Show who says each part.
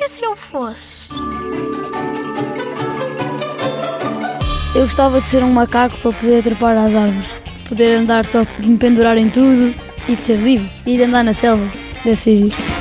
Speaker 1: E se eu fosse?
Speaker 2: Eu gostava de ser um macaco para poder trepar às árvores, poder andar só, me pendurar em tudo e de ser livre e de andar na selva. Deve ser giro.